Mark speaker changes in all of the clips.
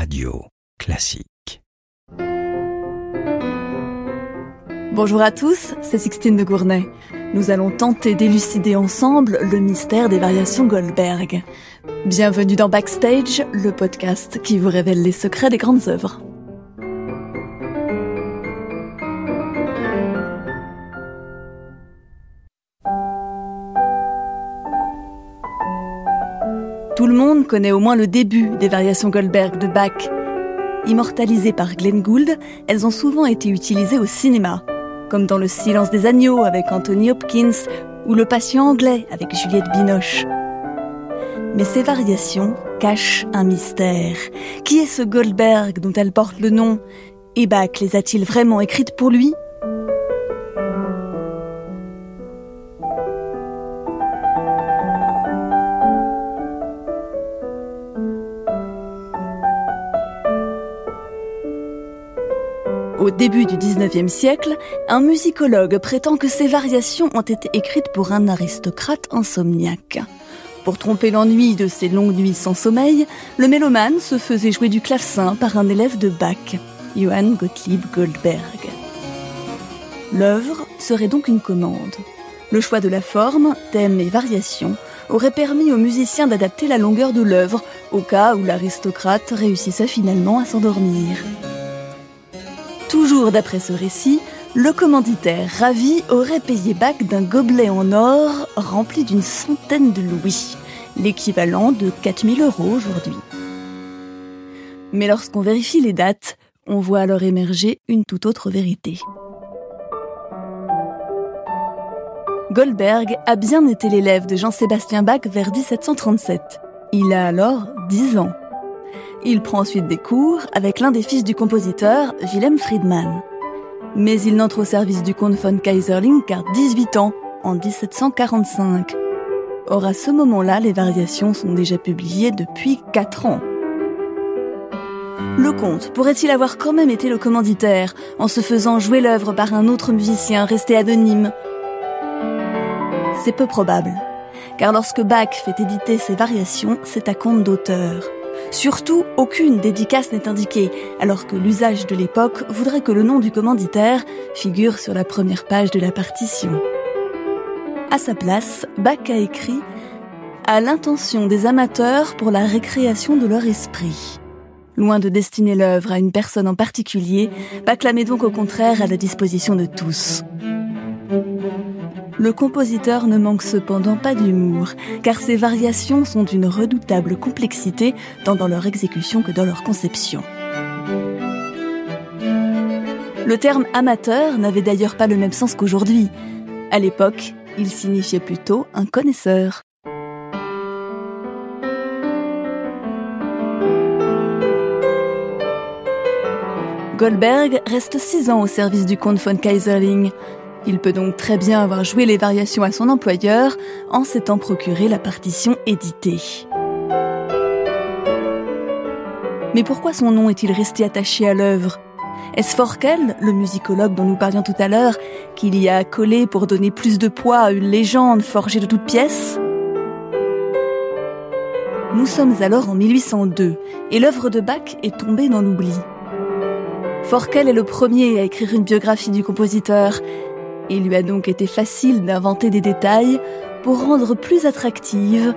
Speaker 1: Radio Classique.
Speaker 2: Bonjour à tous, c'est Sixtine de Gournay. Nous allons tenter d'élucider ensemble le mystère des variations Goldberg. Bienvenue dans Backstage, le podcast qui vous révèle les secrets des grandes œuvres. Le monde connaît au moins le début des variations Goldberg de Bach. Immortalisées par Glenn Gould, elles ont souvent été utilisées au cinéma, comme dans Le silence des agneaux avec Anthony Hopkins ou Le patient anglais avec Juliette Binoche. Mais ces variations cachent un mystère. Qui est ce Goldberg dont elles portent le nom? Et Bach les a-t-il vraiment écrites pour lui? Au début du 19e siècle, un musicologue prétend que ces variations ont été écrites pour un aristocrate insomniaque. Pour tromper l'ennui de ses longues nuits sans sommeil, le mélomane se faisait jouer du clavecin par un élève de Bach, Johann Gottlieb Goldberg. L'œuvre serait donc une commande. Le choix de la forme, thème et variation aurait permis aux musiciens d'adapter la longueur de l'œuvre au cas où l'aristocrate réussissait finalement à s'endormir. Toujours d'après ce récit, le commanditaire ravi aurait payé Bach d'un gobelet en or rempli d'une centaine de louis, l'équivalent de 4000 euros aujourd'hui. Mais lorsqu'on vérifie les dates, on voit alors émerger une toute autre vérité. Goldberg a bien été l'élève de Jean-Sébastien Bach vers 1737. Il a alors 10 ans. Il prend ensuite des cours avec l'un des fils du compositeur, Wilhelm Friedmann. Mais il n'entre au service du comte von Kaiserling qu'à 18 ans, en 1745. Or, à ce moment-là, les variations sont déjà publiées depuis 4 ans. Le comte pourrait-il avoir quand même été le commanditaire en se faisant jouer l'œuvre par un autre musicien resté anonyme? C'est peu probable, car lorsque Bach fait éditer ses variations, c'est à compte d'auteur. Surtout, aucune dédicace n'est indiquée, alors que l'usage de l'époque voudrait que le nom du commanditaire figure sur la première page de la partition. À sa place, Bach a écrit à l'intention des amateurs pour la récréation de leur esprit. Loin de destiner l'œuvre à une personne en particulier, Bach la met donc au contraire à la disposition de tous. Le compositeur ne manque cependant pas d'humour, car ses variations sont d'une redoutable complexité tant dans leur exécution que dans leur conception. Le terme amateur n'avait d'ailleurs pas le même sens qu'aujourd'hui. À l'époque, il signifiait plutôt un connaisseur. Goldberg reste six ans au service du comte von Kaiserling. Il peut donc très bien avoir joué les variations à son employeur en s'étant procuré la partition éditée. Mais pourquoi son nom est-il resté attaché à l'œuvre? Est-ce Forkel, le musicologue dont nous parlions tout à l'heure, qu'il y a collé pour donner plus de poids à une légende forgée de toutes pièces? Nous sommes alors en 1802 et l'œuvre de Bach est tombée dans l'oubli. Forkel est le premier à écrire une biographie du compositeur il lui a donc été facile d'inventer des détails pour rendre plus attractive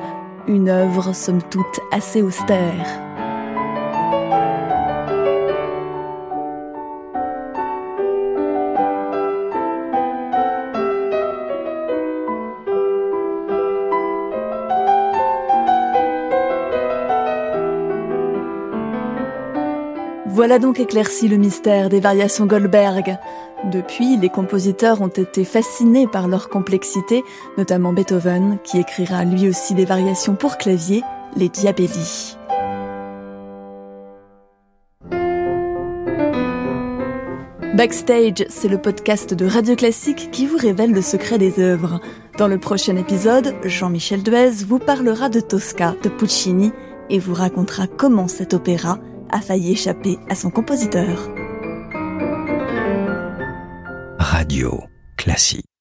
Speaker 2: une œuvre somme toute assez austère. Voilà donc éclairci le mystère des variations Goldberg. Depuis, les compositeurs ont été fascinés par leur complexité, notamment Beethoven, qui écrira lui aussi des variations pour clavier, les Diabelli. Backstage, c'est le podcast de Radio Classique qui vous révèle le secret des œuvres. Dans le prochain épisode, Jean-Michel Duez vous parlera de Tosca de Puccini et vous racontera comment cet opéra a failli échapper à son compositeur.
Speaker 1: Radio classique.